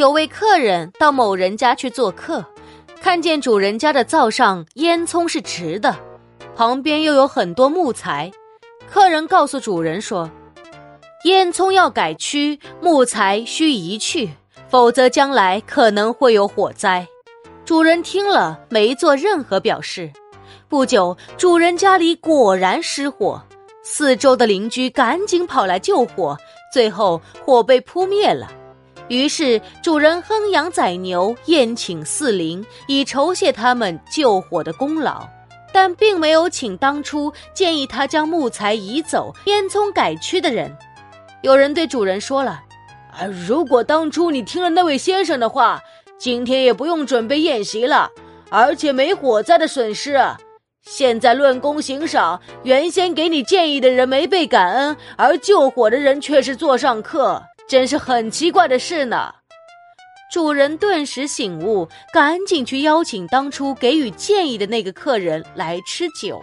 有位客人到某人家去做客，看见主人家的灶上烟囱是直的，旁边又有很多木材。客人告诉主人说：“烟囱要改区，木材需移去，否则将来可能会有火灾。”主人听了没做任何表示。不久，主人家里果然失火，四周的邻居赶紧跑来救火，最后火被扑灭了。于是，主人哼羊宰牛，宴请四邻，以酬谢他们救火的功劳，但并没有请当初建议他将木材移走、烟囱改区的人。有人对主人说了：“啊，如果当初你听了那位先生的话，今天也不用准备宴席了，而且没火灾的损失。现在论功行赏，原先给你建议的人没被感恩，而救火的人却是座上客。”真是很奇怪的事呢。主人顿时醒悟，赶紧去邀请当初给予建议的那个客人来吃酒。